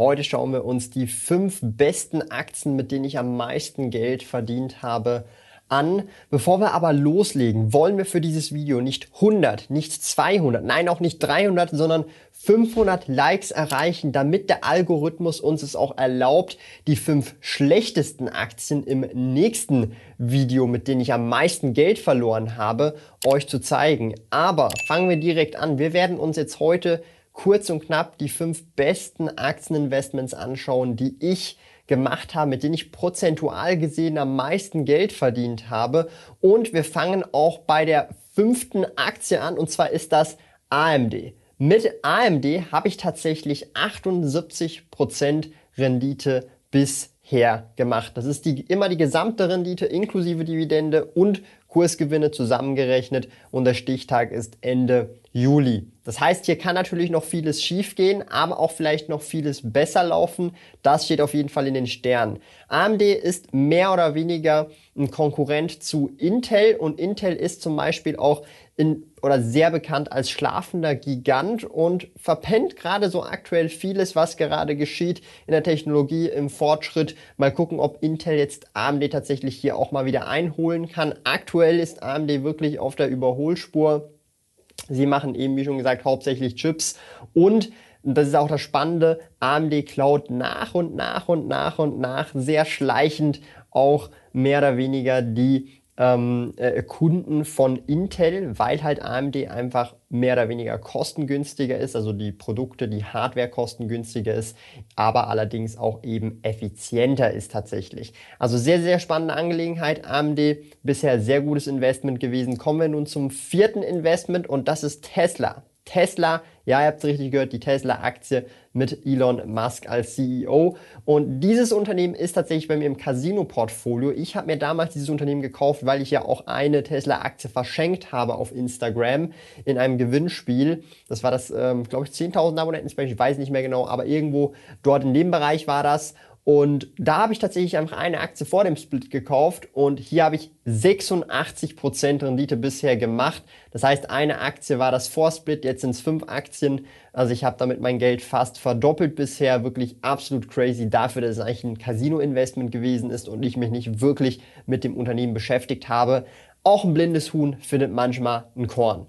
Heute schauen wir uns die fünf besten Aktien, mit denen ich am meisten Geld verdient habe, an. Bevor wir aber loslegen, wollen wir für dieses Video nicht 100, nicht 200, nein auch nicht 300, sondern 500 Likes erreichen, damit der Algorithmus uns es auch erlaubt, die fünf schlechtesten Aktien im nächsten Video, mit denen ich am meisten Geld verloren habe, euch zu zeigen. Aber fangen wir direkt an. Wir werden uns jetzt heute kurz und knapp die fünf besten Aktieninvestments anschauen, die ich gemacht habe, mit denen ich prozentual gesehen am meisten Geld verdient habe. Und wir fangen auch bei der fünften Aktie an, und zwar ist das AMD. Mit AMD habe ich tatsächlich 78% Rendite bisher gemacht. Das ist die, immer die gesamte Rendite inklusive Dividende und Kursgewinne zusammengerechnet und der Stichtag ist Ende Juli. Das heißt, hier kann natürlich noch vieles schiefgehen, aber auch vielleicht noch vieles besser laufen. Das steht auf jeden Fall in den Sternen. AMD ist mehr oder weniger ein Konkurrent zu Intel und Intel ist zum Beispiel auch in, oder sehr bekannt als schlafender Gigant und verpennt gerade so aktuell vieles, was gerade geschieht in der Technologie, im Fortschritt. Mal gucken, ob Intel jetzt AMD tatsächlich hier auch mal wieder einholen kann. Aktuell ist AMD wirklich auf der Überholspur. Sie machen eben, wie schon gesagt, hauptsächlich Chips. Und das ist auch das Spannende, AMD klaut nach und nach und nach und nach sehr schleichend auch mehr oder weniger die ähm, äh, Kunden von Intel, weil halt AMD einfach mehr oder weniger kostengünstiger ist, also die Produkte, die Hardware kostengünstiger ist, aber allerdings auch eben effizienter ist tatsächlich. Also sehr, sehr spannende Angelegenheit. AMD bisher sehr gutes Investment gewesen. Kommen wir nun zum vierten Investment und das ist Tesla. Tesla, ja, ihr habt es richtig gehört, die Tesla-Aktie mit Elon Musk als CEO. Und dieses Unternehmen ist tatsächlich bei mir im Casino-Portfolio. Ich habe mir damals dieses Unternehmen gekauft, weil ich ja auch eine Tesla-Aktie verschenkt habe auf Instagram in einem Gewinnspiel. Das war das, ähm, glaube ich, 10.000 Abonnenten, ich weiß nicht mehr genau, aber irgendwo dort in dem Bereich war das. Und da habe ich tatsächlich einfach eine Aktie vor dem Split gekauft und hier habe ich 86% Rendite bisher gemacht. Das heißt, eine Aktie war das Vorsplit, jetzt sind es fünf Aktien. Also ich habe damit mein Geld fast verdoppelt bisher. Wirklich absolut crazy dafür, dass es eigentlich ein Casino-Investment gewesen ist und ich mich nicht wirklich mit dem Unternehmen beschäftigt habe. Auch ein blindes Huhn findet manchmal ein Korn.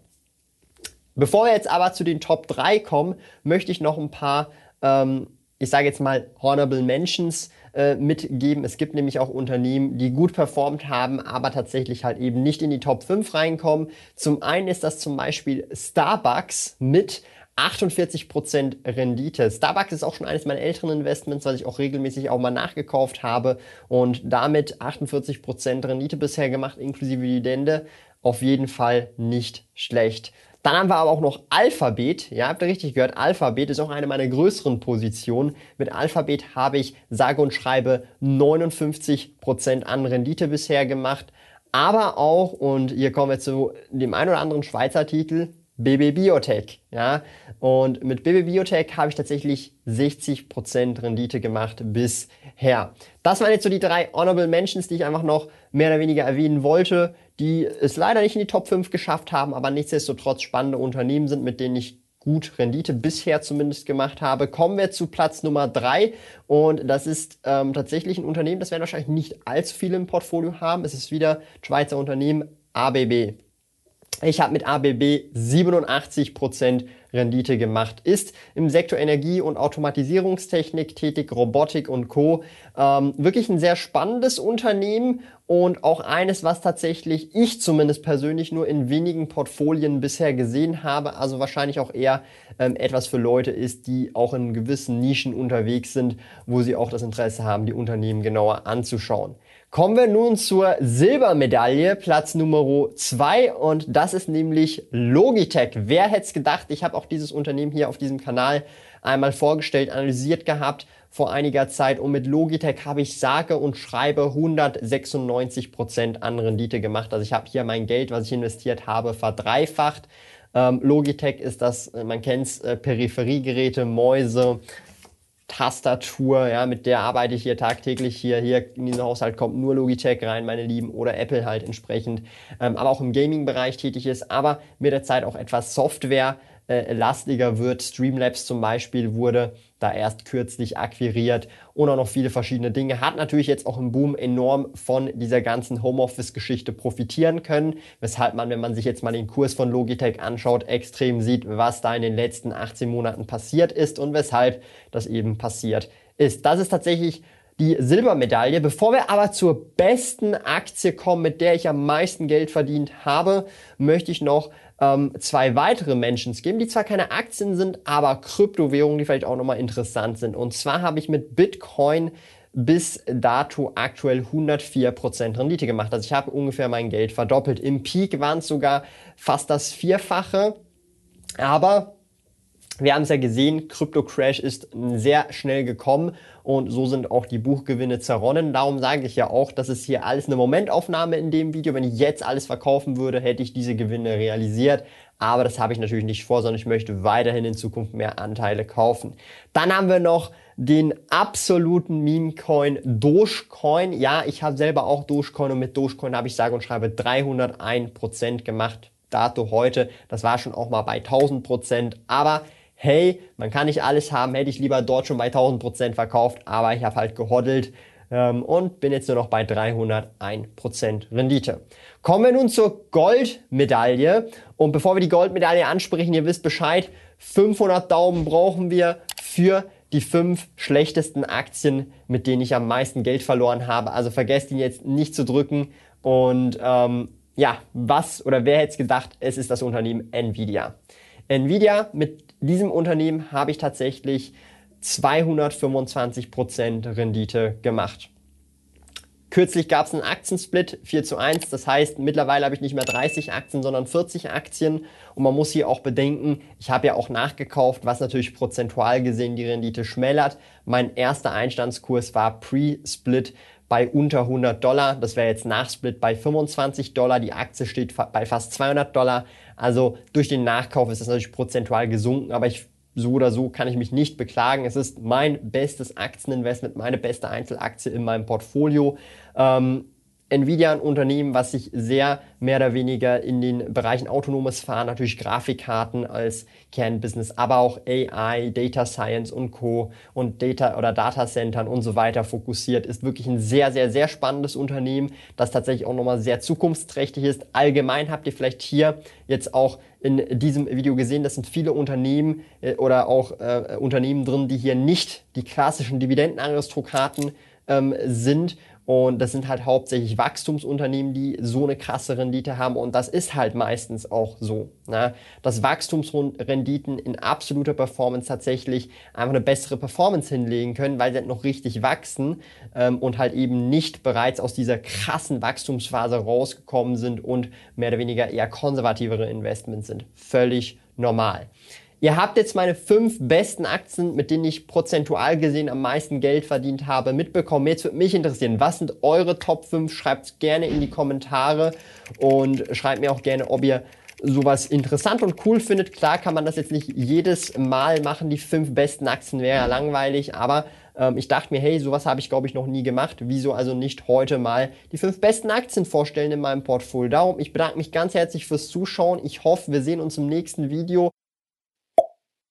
Bevor wir jetzt aber zu den Top 3 kommen, möchte ich noch ein paar ähm, ich sage jetzt mal, Honorable Mentions äh, mitgeben. Es gibt nämlich auch Unternehmen, die gut performt haben, aber tatsächlich halt eben nicht in die Top 5 reinkommen. Zum einen ist das zum Beispiel Starbucks mit 48% Rendite. Starbucks ist auch schon eines meiner älteren Investments, was ich auch regelmäßig auch mal nachgekauft habe und damit 48% Rendite bisher gemacht, inklusive Dividende. Auf jeden Fall nicht schlecht. Dann haben wir aber auch noch Alphabet. Ja, habt ihr richtig gehört? Alphabet ist auch eine meiner größeren Positionen. Mit Alphabet habe ich sage und schreibe 59% an Rendite bisher gemacht. Aber auch, und hier kommen wir zu dem ein oder anderen Schweizer Titel, BB Biotech. Ja? Und mit BB Biotech habe ich tatsächlich 60% Rendite gemacht bisher. Das waren jetzt so die drei Honorable Mentions, die ich einfach noch mehr oder weniger erwähnen wollte, die es leider nicht in die Top 5 geschafft haben, aber nichtsdestotrotz spannende Unternehmen sind, mit denen ich gut Rendite bisher zumindest gemacht habe. Kommen wir zu Platz Nummer drei und das ist ähm, tatsächlich ein Unternehmen, das werden wahrscheinlich nicht allzu viele im Portfolio haben. Es ist wieder Schweizer Unternehmen ABB. Ich habe mit ABB 87% Rendite gemacht. Ist im Sektor Energie und Automatisierungstechnik tätig, Robotik und Co. Ähm, wirklich ein sehr spannendes Unternehmen und auch eines, was tatsächlich ich zumindest persönlich nur in wenigen Portfolien bisher gesehen habe. Also wahrscheinlich auch eher ähm, etwas für Leute ist, die auch in gewissen Nischen unterwegs sind, wo sie auch das Interesse haben, die Unternehmen genauer anzuschauen. Kommen wir nun zur Silbermedaille, Platz Nummer 2 und das ist nämlich Logitech. Wer hätte es gedacht? Ich habe auch dieses Unternehmen hier auf diesem Kanal einmal vorgestellt, analysiert gehabt vor einiger Zeit und mit Logitech habe ich sage und schreibe 196 Prozent an Rendite gemacht. Also ich habe hier mein Geld, was ich investiert habe, verdreifacht. Ähm, Logitech ist das, man kennt es, äh, Peripheriegeräte, Mäuse, Tastatur, ja, mit der arbeite ich hier tagtäglich hier. Hier in diesen Haushalt kommt nur Logitech rein, meine Lieben, oder Apple halt entsprechend. Ähm, aber auch im Gaming-Bereich tätig ist, aber mit der Zeit auch etwas Software äh, lastiger wird. Streamlabs zum Beispiel wurde da erst kürzlich akquiriert und auch noch viele verschiedene Dinge. Hat natürlich jetzt auch im Boom enorm von dieser ganzen Homeoffice-Geschichte profitieren können, weshalb man, wenn man sich jetzt mal den Kurs von Logitech anschaut, extrem sieht, was da in den letzten 18 Monaten passiert ist und weshalb das eben passiert ist. Das ist tatsächlich die Silbermedaille. Bevor wir aber zur besten Aktie kommen, mit der ich am meisten Geld verdient habe, möchte ich noch ähm, zwei weitere Mentions geben, die zwar keine Aktien sind, aber Kryptowährungen, die vielleicht auch nochmal interessant sind. Und zwar habe ich mit Bitcoin bis dato aktuell 104% Rendite gemacht. Also ich habe ungefähr mein Geld verdoppelt. Im Peak waren es sogar fast das Vierfache. Aber wir haben es ja gesehen, Crypto Crash ist sehr schnell gekommen und so sind auch die Buchgewinne zerronnen. Darum sage ich ja auch, das ist hier alles eine Momentaufnahme in dem Video. Wenn ich jetzt alles verkaufen würde, hätte ich diese Gewinne realisiert. Aber das habe ich natürlich nicht vor, sondern ich möchte weiterhin in Zukunft mehr Anteile kaufen. Dann haben wir noch den absoluten Meme-Coin Dogecoin. Ja, ich habe selber auch Dogecoin und mit Dogecoin habe ich sage und schreibe 301% gemacht. Dato heute, das war schon auch mal bei 1000%, aber hey, man kann nicht alles haben, hätte ich lieber dort schon bei 1000% verkauft, aber ich habe halt gehoddelt ähm, und bin jetzt nur noch bei 301% Rendite. Kommen wir nun zur Goldmedaille und bevor wir die Goldmedaille ansprechen, ihr wisst Bescheid, 500 Daumen brauchen wir für die fünf schlechtesten Aktien, mit denen ich am meisten Geld verloren habe. Also vergesst ihn jetzt nicht zu drücken und ähm, ja, was oder wer hätte es gedacht, es ist das Unternehmen Nvidia. Nvidia, mit diesem Unternehmen habe ich tatsächlich 225% Rendite gemacht. Kürzlich gab es einen Aktiensplit 4 zu 1, das heißt mittlerweile habe ich nicht mehr 30 Aktien, sondern 40 Aktien und man muss hier auch bedenken, ich habe ja auch nachgekauft, was natürlich prozentual gesehen die Rendite schmälert. Mein erster Einstandskurs war Pre-Split bei unter 100 Dollar. Das wäre jetzt nach Split bei 25 Dollar. Die Aktie steht bei fast 200 Dollar. Also durch den Nachkauf ist das natürlich prozentual gesunken, aber ich so oder so kann ich mich nicht beklagen. Es ist mein bestes Aktieninvestment, meine beste Einzelaktie in meinem Portfolio. Ähm, Nvidia ein Unternehmen, was sich sehr mehr oder weniger in den Bereichen autonomes Fahren, natürlich Grafikkarten als Kernbusiness, aber auch AI, Data Science und Co. und Data oder Data Centern und so weiter fokussiert, ist wirklich ein sehr, sehr, sehr spannendes Unternehmen, das tatsächlich auch nochmal sehr zukunftsträchtig ist. Allgemein habt ihr vielleicht hier jetzt auch in diesem Video gesehen, das sind viele Unternehmen äh, oder auch äh, Unternehmen drin, die hier nicht die klassischen Dividendenaristokraten ähm, sind und das sind halt hauptsächlich Wachstumsunternehmen, die so eine krasse Rendite haben. Und das ist halt meistens auch so. Ne? Dass Wachstumsrenditen in absoluter Performance tatsächlich einfach eine bessere Performance hinlegen können, weil sie halt noch richtig wachsen ähm, und halt eben nicht bereits aus dieser krassen Wachstumsphase rausgekommen sind und mehr oder weniger eher konservativere Investments sind. Völlig normal. Ihr habt jetzt meine fünf besten Aktien, mit denen ich prozentual gesehen am meisten Geld verdient habe, mitbekommen. Jetzt würde mich interessieren, was sind eure Top 5? Schreibt gerne in die Kommentare und schreibt mir auch gerne, ob ihr sowas interessant und cool findet. Klar kann man das jetzt nicht jedes Mal machen, die fünf besten Aktien wäre ja langweilig, aber ähm, ich dachte mir, hey, sowas habe ich glaube ich noch nie gemacht. Wieso also nicht heute mal die fünf besten Aktien vorstellen in meinem Portfolio? Darum, ich bedanke mich ganz herzlich fürs Zuschauen. Ich hoffe, wir sehen uns im nächsten Video.